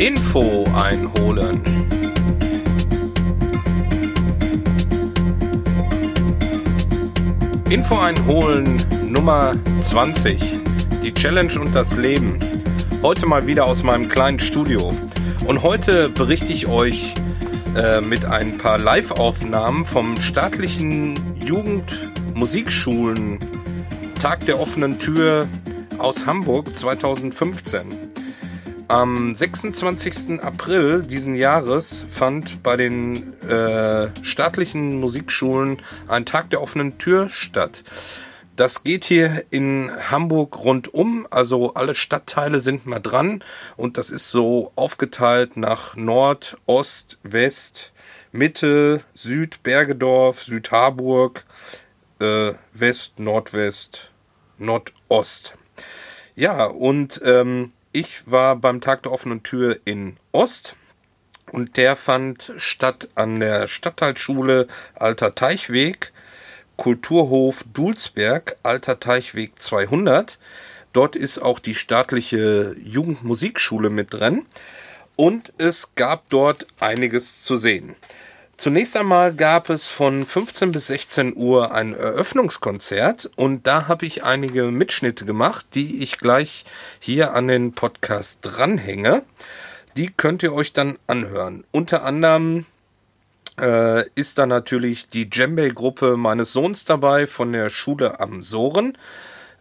Info einholen. Info einholen Nummer 20. Die Challenge und das Leben. Heute mal wieder aus meinem kleinen Studio. Und heute berichte ich euch äh, mit ein paar Live-Aufnahmen vom staatlichen Jugendmusikschulen Tag der offenen Tür aus Hamburg 2015. Am 26. April diesen Jahres fand bei den äh, staatlichen Musikschulen ein Tag der offenen Tür statt. Das geht hier in Hamburg rundum, also alle Stadtteile sind mal dran und das ist so aufgeteilt nach Nord, Ost, West, Mitte, Süd, Bergedorf, Südharburg, äh, West, Nordwest, Nordost. Ja, und ähm, ich war beim Tag der offenen Tür in Ost und der fand statt an der Stadtteilschule Alter Teichweg, Kulturhof Dulsberg, Alter Teichweg 200. Dort ist auch die staatliche Jugendmusikschule mit drin und es gab dort einiges zu sehen. Zunächst einmal gab es von 15 bis 16 Uhr ein Eröffnungskonzert und da habe ich einige Mitschnitte gemacht, die ich gleich hier an den Podcast dranhänge. Die könnt ihr euch dann anhören. Unter anderem äh, ist da natürlich die Djembe-Gruppe meines Sohns dabei von der Schule am Soren.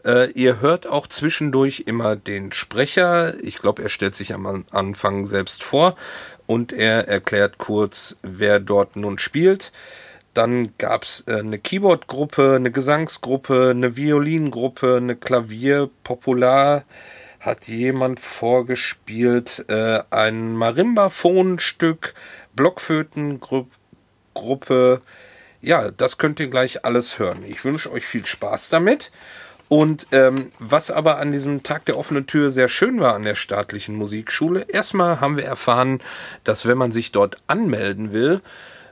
Äh, ihr hört auch zwischendurch immer den Sprecher. Ich glaube, er stellt sich am Anfang selbst vor und er erklärt kurz, wer dort nun spielt. Dann gab es äh, eine Keyboard-Gruppe, eine Gesangsgruppe, eine Violingruppe, eine Klavier, Popular hat jemand vorgespielt, äh, ein Marimba-Phonstück, Blockflötengruppe. Ja, das könnt ihr gleich alles hören. Ich wünsche euch viel Spaß damit. Und ähm, was aber an diesem Tag der offenen Tür sehr schön war an der staatlichen Musikschule, erstmal haben wir erfahren, dass wenn man sich dort anmelden will,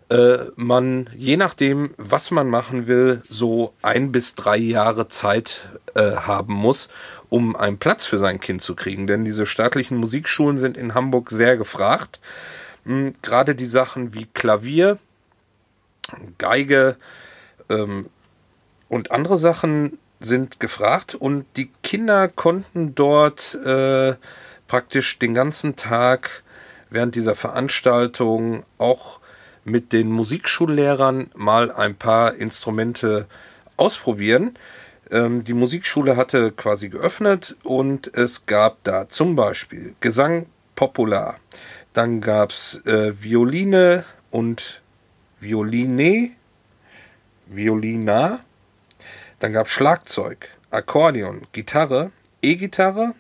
äh, man je nachdem, was man machen will, so ein bis drei Jahre Zeit äh, haben muss, um einen Platz für sein Kind zu kriegen. Denn diese staatlichen Musikschulen sind in Hamburg sehr gefragt. Hm, Gerade die Sachen wie Klavier, Geige ähm, und andere Sachen sind gefragt und die Kinder konnten dort äh, praktisch den ganzen Tag während dieser Veranstaltung auch mit den Musikschullehrern mal ein paar Instrumente ausprobieren. Ähm, die Musikschule hatte quasi geöffnet und es gab da zum Beispiel Gesang Popular. Dann gab es äh, Violine und Violine, Violina dann gab es Schlagzeug, Akkordeon, Gitarre, E-Gitarre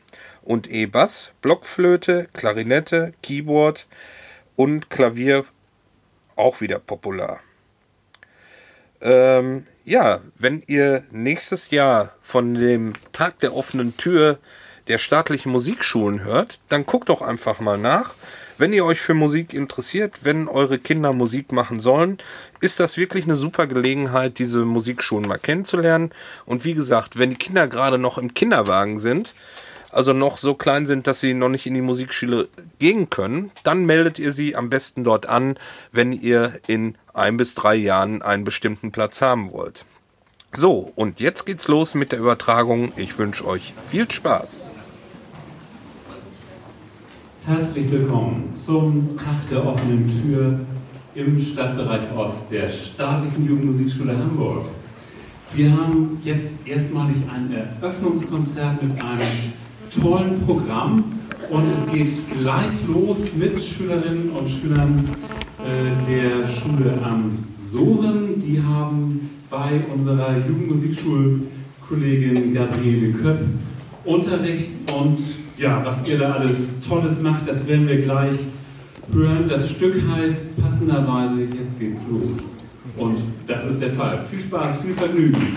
und E-Bass, Blockflöte, Klarinette, Keyboard und Klavier auch wieder popular. Ähm, ja, wenn ihr nächstes Jahr von dem Tag der offenen Tür der staatlichen Musikschulen hört, dann guckt doch einfach mal nach. Wenn ihr euch für Musik interessiert, wenn eure Kinder Musik machen sollen, ist das wirklich eine super Gelegenheit, diese Musikschulen mal kennenzulernen. Und wie gesagt, wenn die Kinder gerade noch im Kinderwagen sind, also noch so klein sind, dass sie noch nicht in die Musikschule gehen können, dann meldet ihr sie am besten dort an, wenn ihr in ein bis drei Jahren einen bestimmten Platz haben wollt. So, und jetzt geht's los mit der Übertragung. Ich wünsche euch viel Spaß. Herzlich willkommen zum Tag der offenen Tür im Stadtbereich Ost der Staatlichen Jugendmusikschule Hamburg. Wir haben jetzt erstmalig ein Eröffnungskonzert mit einem tollen Programm und es geht gleich los mit Schülerinnen und Schülern äh, der Schule am Soren. Die haben bei unserer Jugendmusikschulkollegin Gabriele Köpp Unterricht und ja, was ihr da alles Tolles macht, das werden wir gleich hören. Das Stück heißt passenderweise Jetzt geht's los. Und das ist der Fall. Viel Spaß, viel Vergnügen.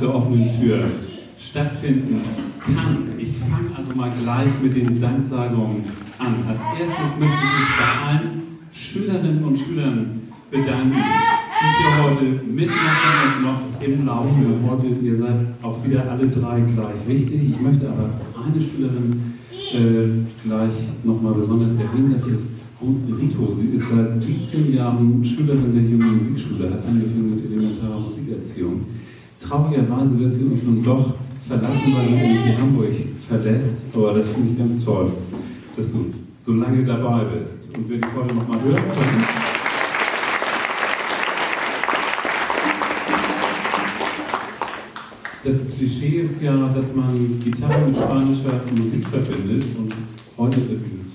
Der offenen Tür stattfinden kann. Ich fange also mal gleich mit den Danksagungen an. Als erstes möchte ich mich bei allen Schülerinnen und Schülern bedanken, die hier heute mitmachen und noch im Laufe. Heute, ihr seid auch wieder alle drei gleich wichtig. Ich möchte aber eine Schülerin äh, gleich nochmal besonders erwähnen. Das ist Rito. Sie ist seit 17 Jahren Schülerin der Jungen Musikschule, hat angefangen mit elementarer Musikerziehung. Traurigerweise wird sie uns nun doch verlassen, weil sie nämlich Hamburg verlässt. Aber das finde ich ganz toll, dass du so lange dabei bist. Und wir die heute nochmal hören können. Das Klischee ist ja, dass man Gitarre mit spanischer Musik verbindet und heute wird dieses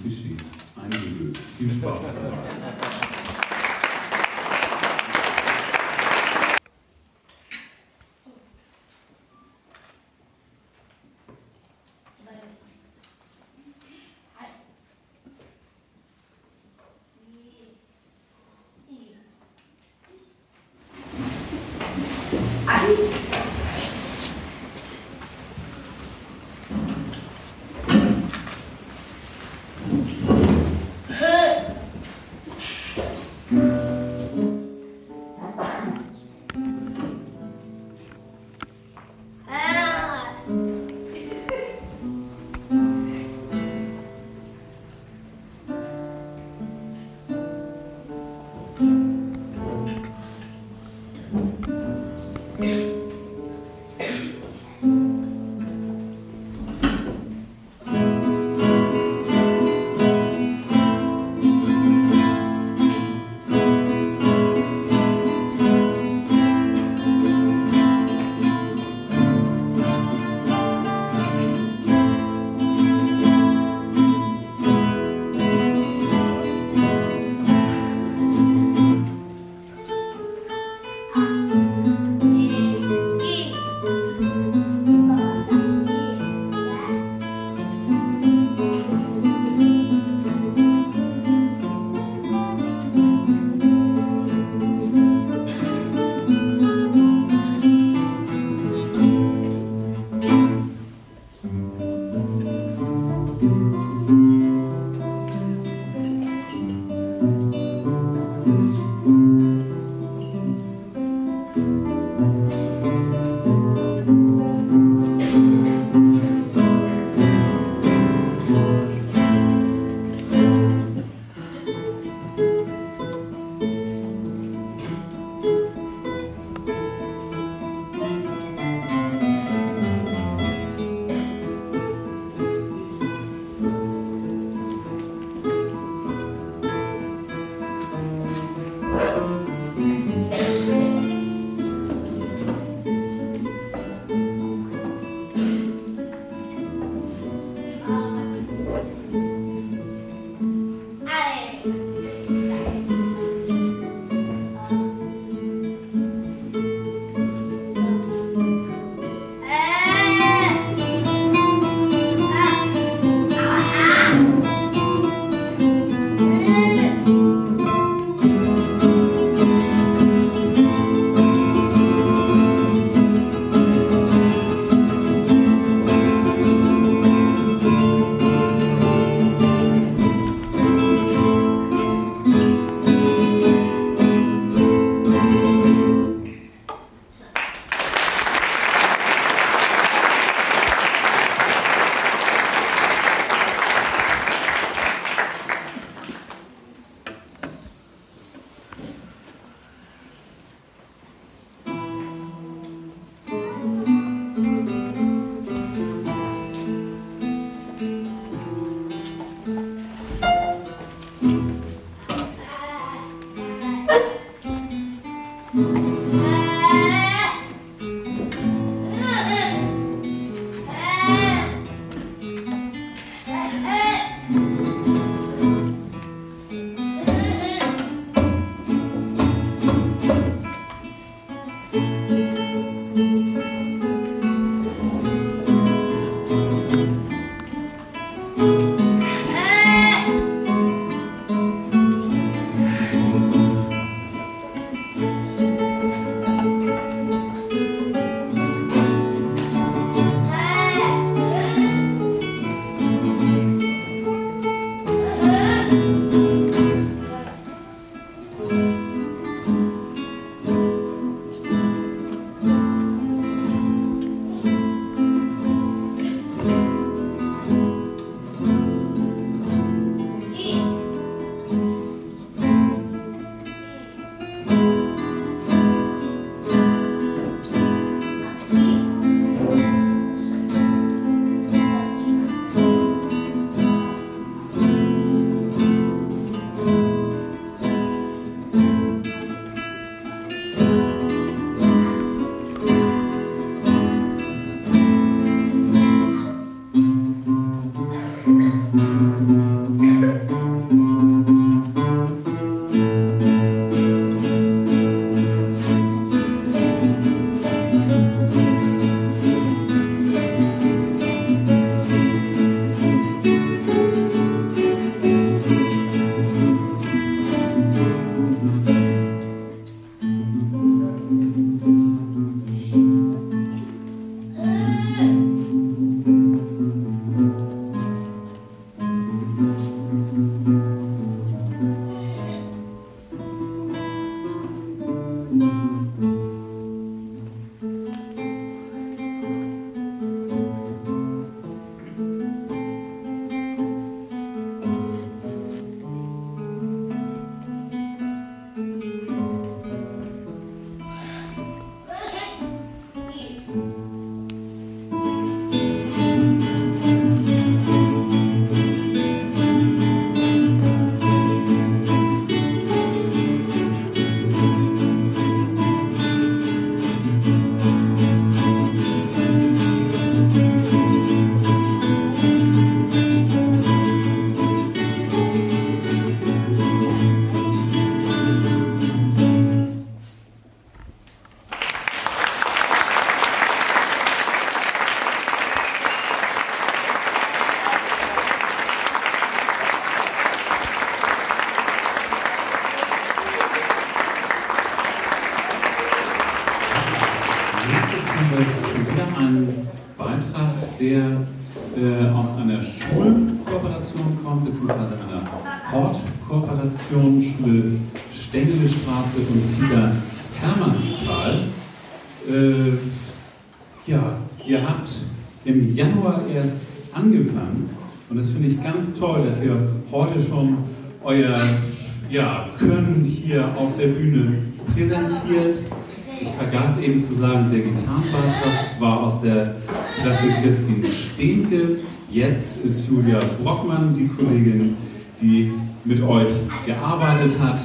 Julia Brockmann die Kollegin, die mit euch gearbeitet hat.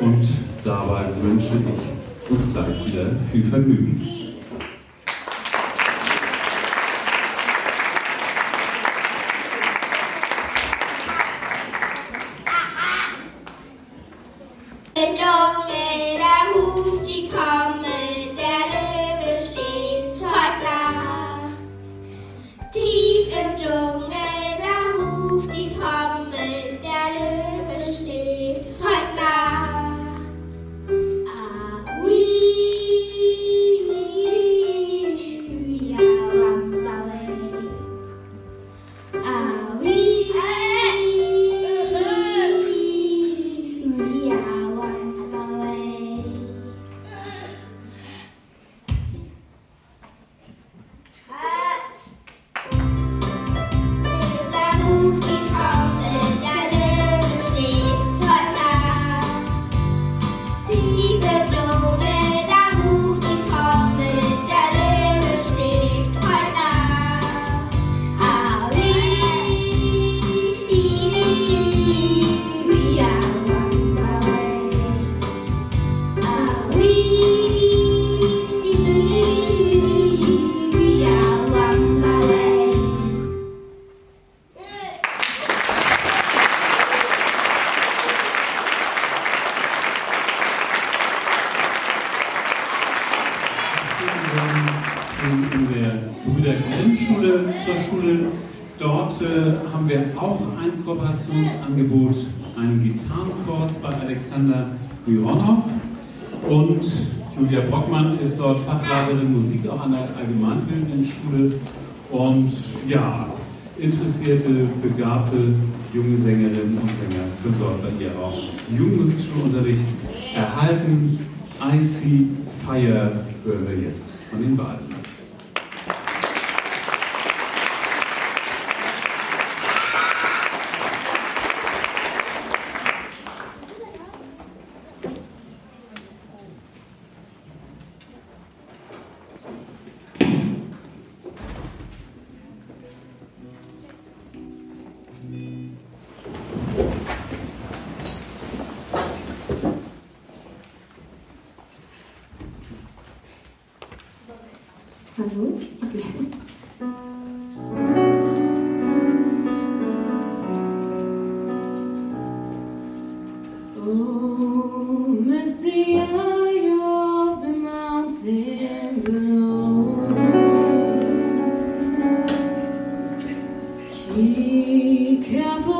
Und dabei wünsche ich uns gleich wieder viel Vergnügen. Kooperationsangebot einen Gitarrenkurs bei Alexander Mironov und Julia Brockmann ist dort Fachleiterin Musik auch an der allgemeinbildenden Schule und ja, interessierte, begabte junge Sängerinnen und Sänger können dort bei ihr auch Jugendmusikschulunterricht erhalten. Icy Fire hören wir jetzt von den beiden. Be careful.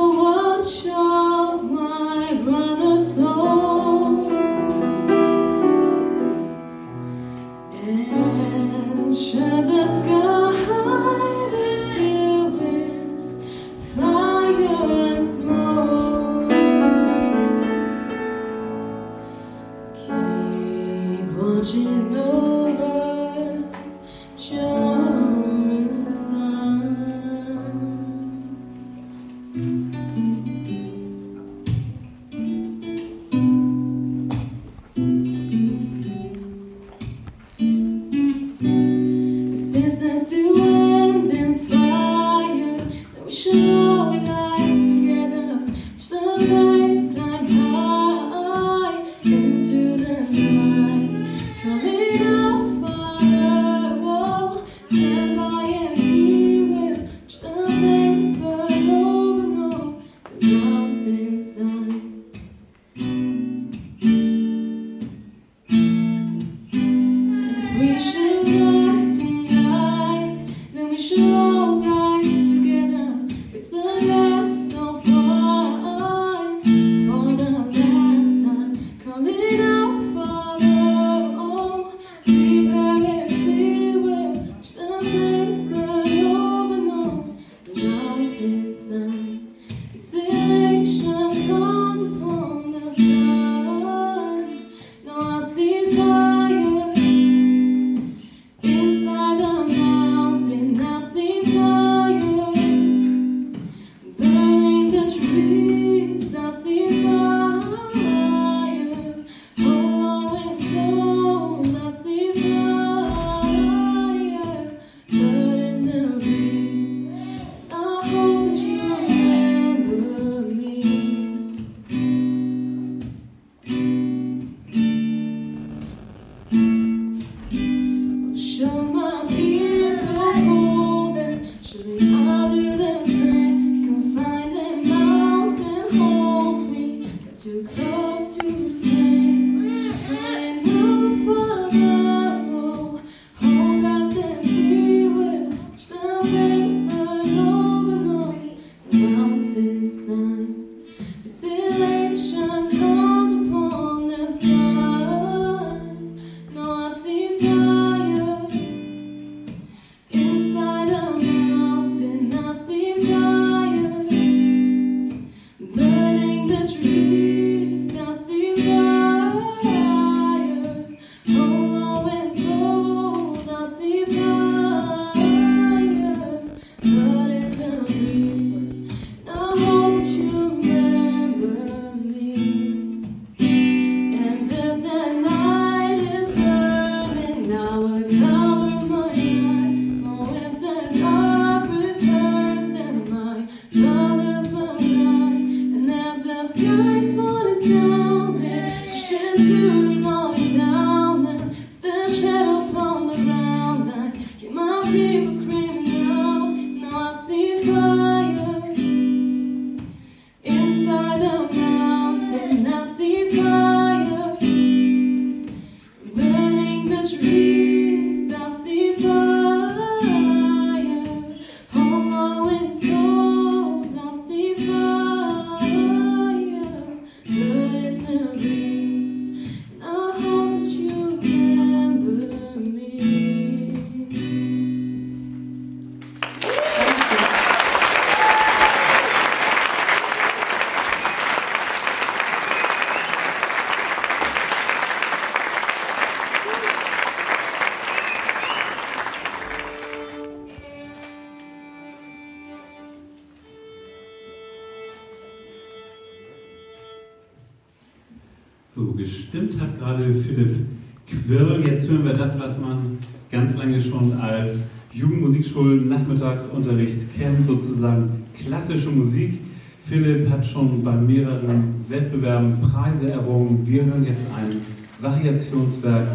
Als Jugendmusikschulen-Nachmittagsunterricht kennt, sozusagen klassische Musik. Philipp hat schon bei mehreren Wettbewerben Preise errungen. Wir hören jetzt ein Variationswerk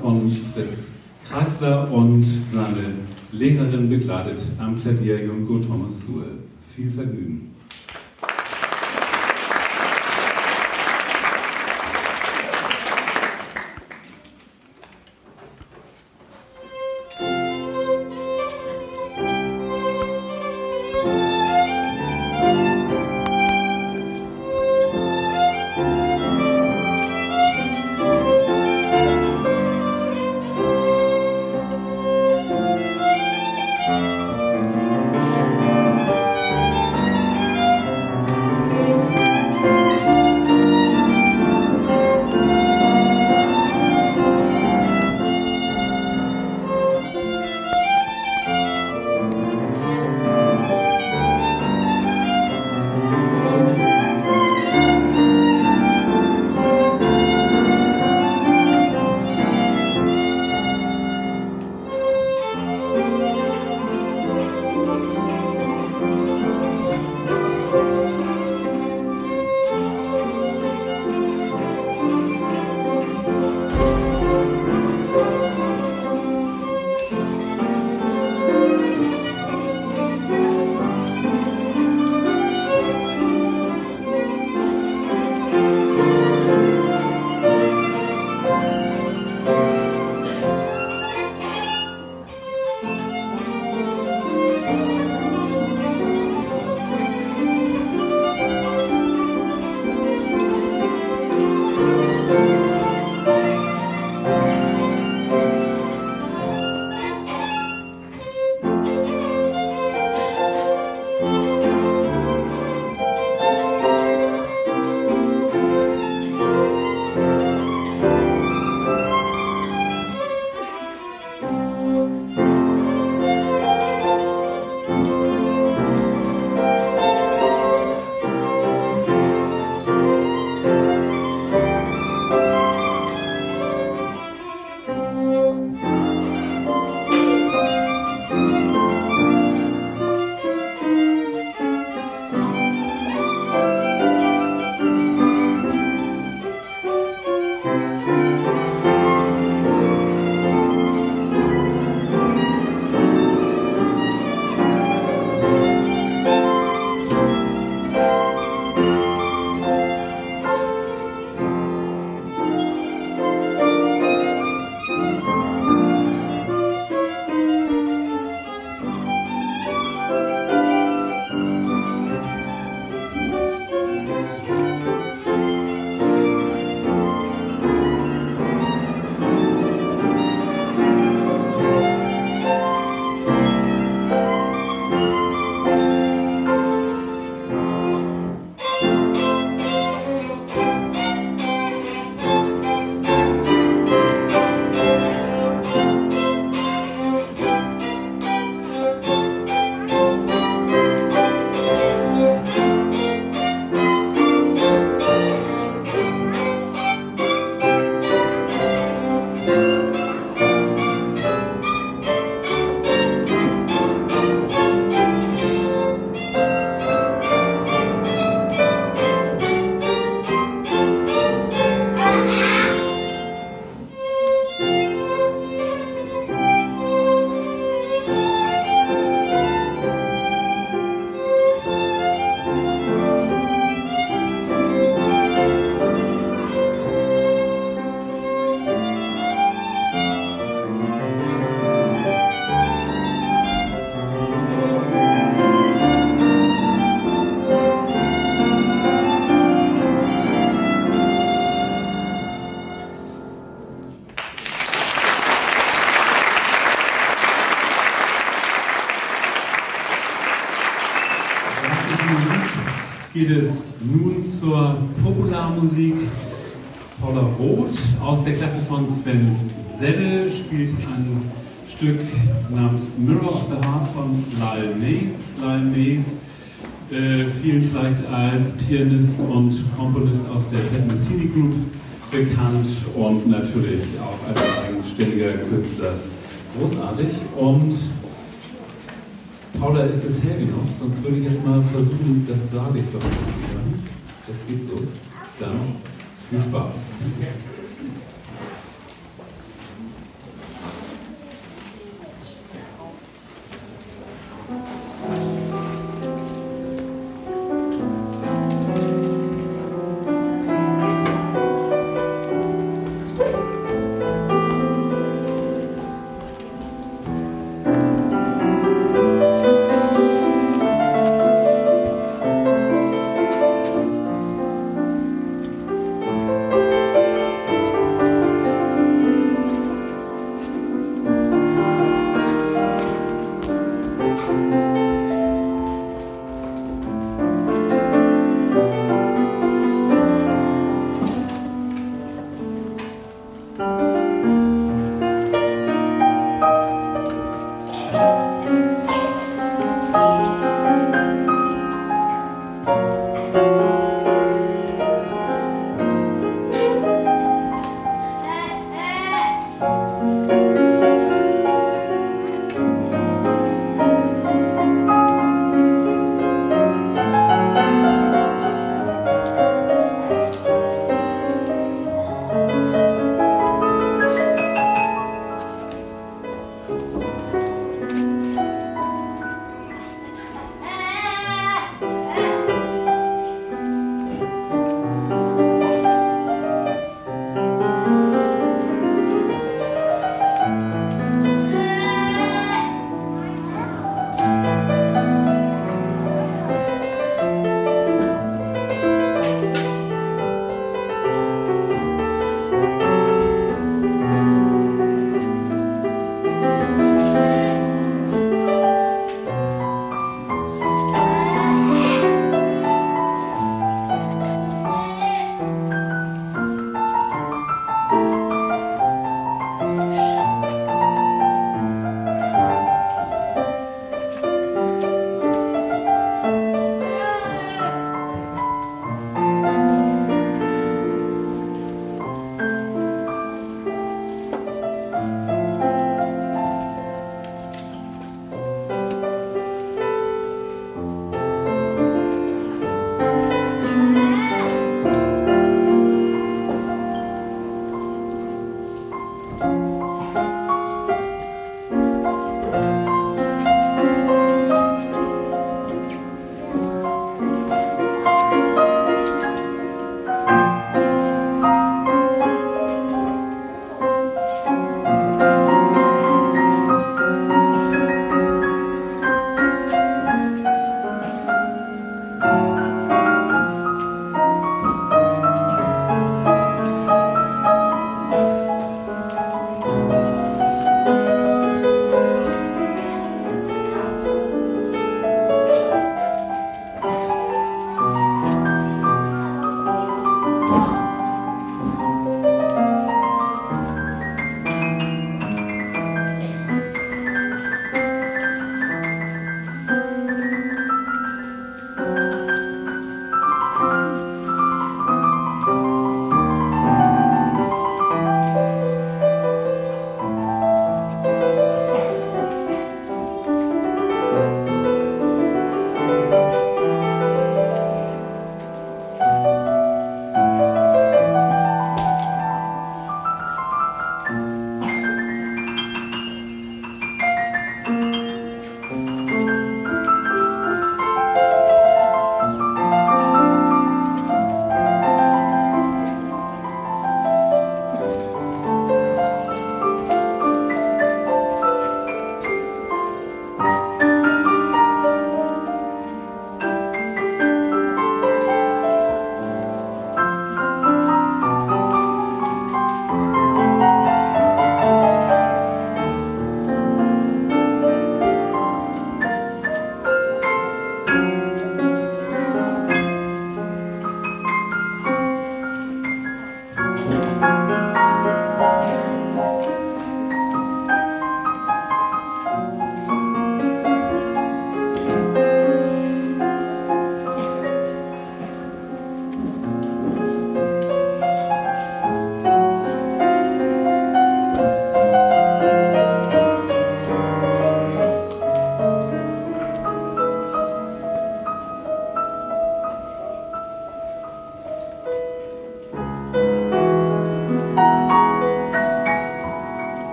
von Fritz Kreisler und seine Lehrerin begleitet am Klavier Junko Thomas Suhl. Viel Vergnügen. Geht es nun zur Popularmusik. Paula Roth aus der Klasse von Sven Selle spielt ein Stück namens Mirror of the Heart von Lyle Mays. Lyle Mays äh, vielen vielleicht als Pianist und Komponist aus der Metheny Group bekannt und natürlich auch als eigenständiger Künstler großartig. Und Paula ist es hergenommen, sonst würde ich jetzt mal versuchen, das sage ich doch. Das geht so. Dann viel Spaß.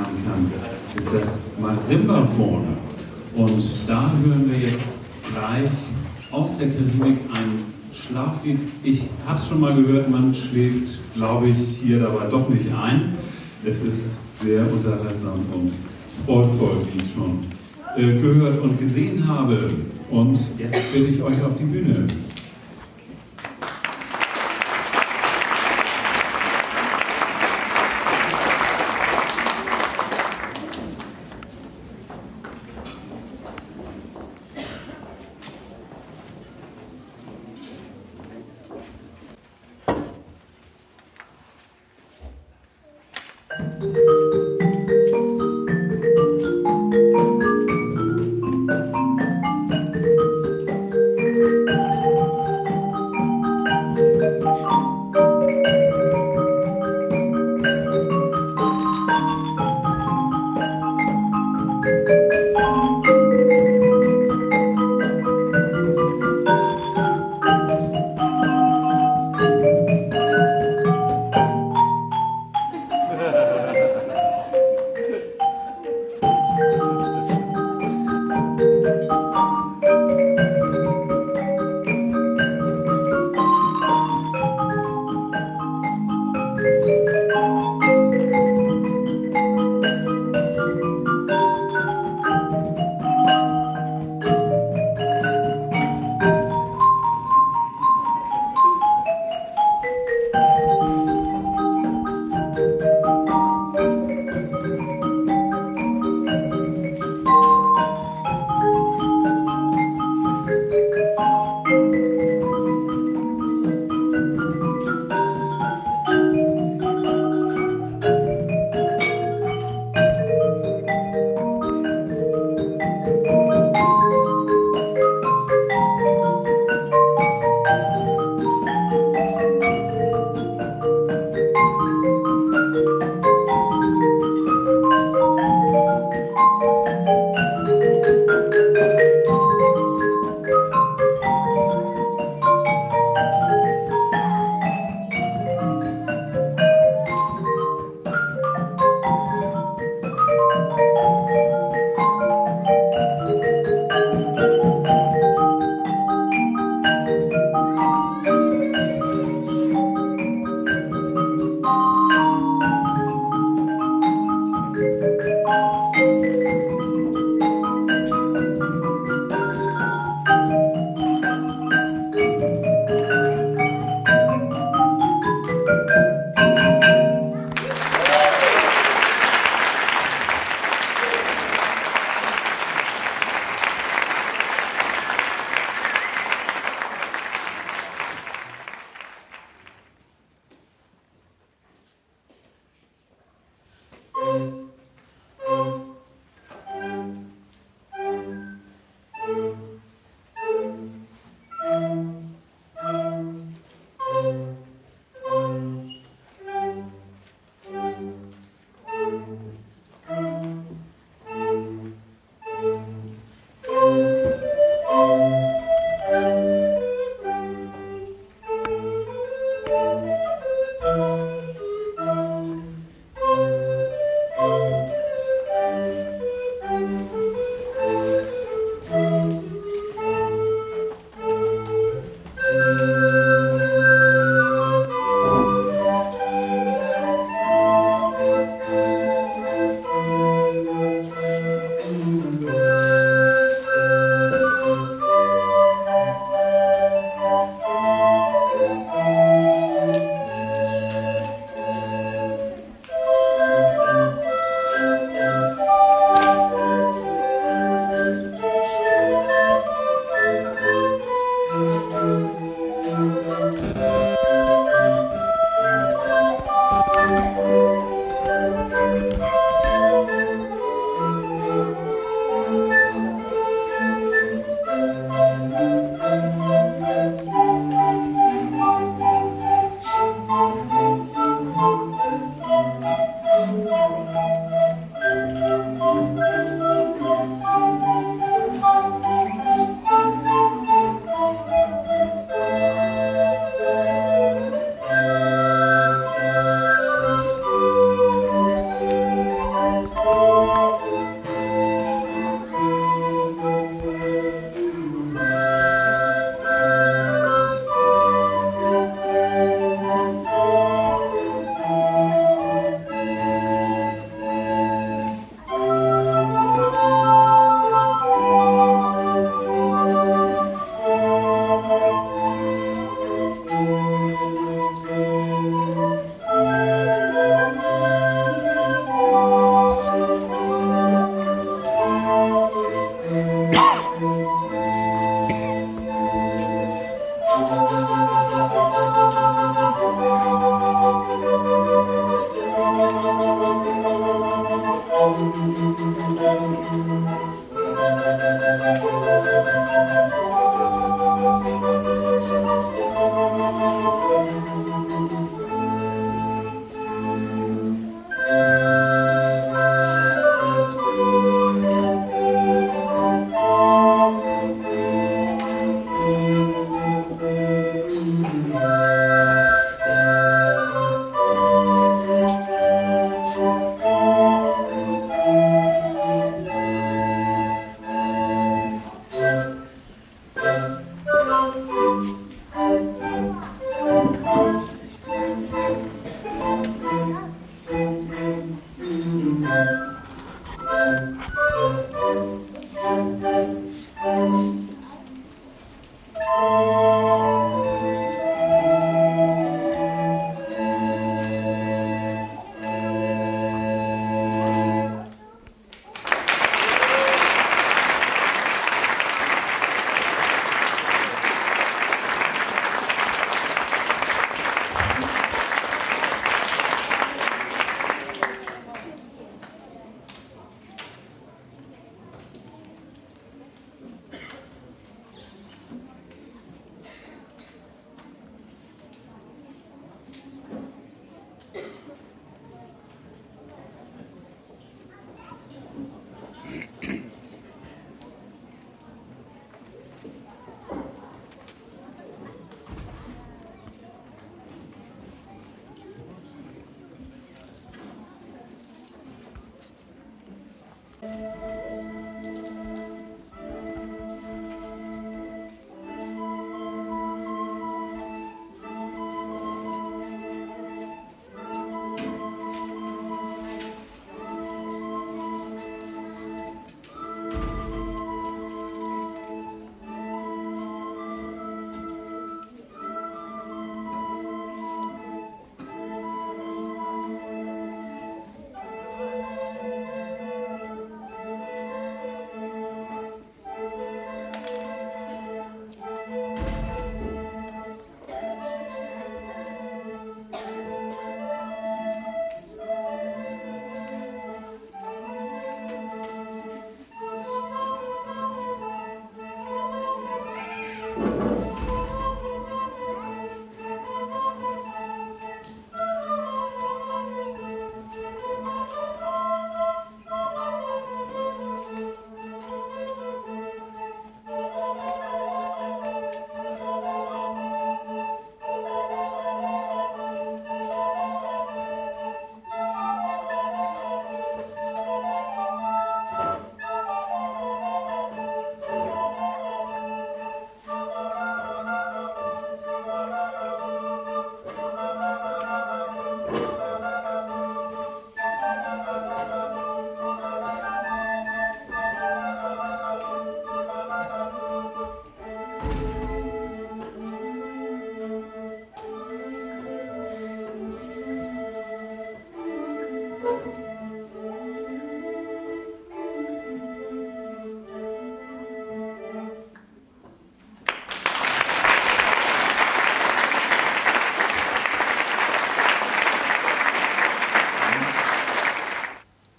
Lernen kann, ist das Marimbaphone. Und da hören wir jetzt gleich aus der Karibik ein Schlaflied. Ich habe es schon mal gehört, man schläft, glaube ich, hier dabei doch nicht ein. Es ist sehr unterhaltsam und freudvoll, wie ich schon äh, gehört und gesehen habe. Und jetzt bitte ich euch auf die Bühne.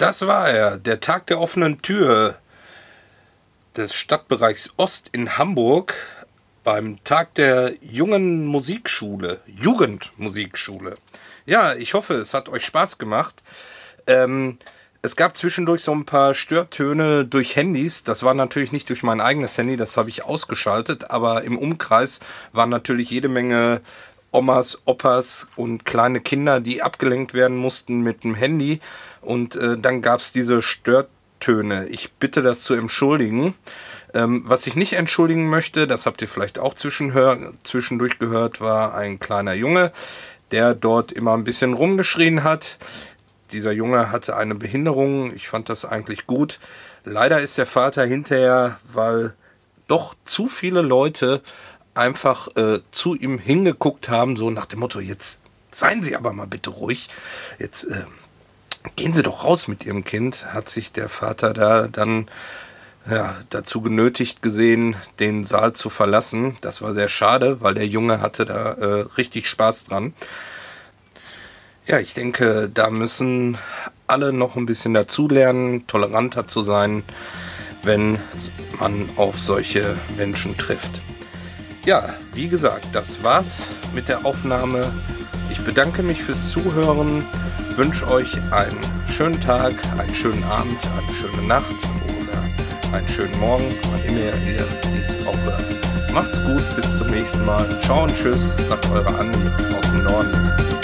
Das war er, der Tag der offenen Tür des Stadtbereichs Ost in Hamburg beim Tag der jungen Musikschule, Jugendmusikschule. Ja, ich hoffe, es hat euch Spaß gemacht. Ähm, es gab zwischendurch so ein paar Störtöne durch Handys. Das war natürlich nicht durch mein eigenes Handy, das habe ich ausgeschaltet, aber im Umkreis waren natürlich jede Menge Omas, Opas und kleine Kinder, die abgelenkt werden mussten mit dem Handy. Und äh, dann gab es diese Störtöne. Ich bitte das zu entschuldigen. Ähm, was ich nicht entschuldigen möchte, das habt ihr vielleicht auch zwischendurch gehört, war ein kleiner Junge, der dort immer ein bisschen rumgeschrien hat. Dieser Junge hatte eine Behinderung. Ich fand das eigentlich gut. Leider ist der Vater hinterher, weil doch zu viele Leute einfach äh, zu ihm hingeguckt haben, so nach dem Motto, jetzt seien Sie aber mal bitte ruhig, jetzt äh, gehen Sie doch raus mit Ihrem Kind, hat sich der Vater da dann ja, dazu genötigt gesehen, den Saal zu verlassen. Das war sehr schade, weil der Junge hatte da äh, richtig Spaß dran. Ja, ich denke, da müssen alle noch ein bisschen dazulernen, toleranter zu sein, wenn man auf solche Menschen trifft. Ja, wie gesagt, das war's mit der Aufnahme. Ich bedanke mich fürs Zuhören, wünsche euch einen schönen Tag, einen schönen Abend, eine schöne Nacht oder einen schönen Morgen, wann immer ihr dies auch hört. Macht's gut, bis zum nächsten Mal. Ciao und tschüss, sagt eure Andi aus dem Norden.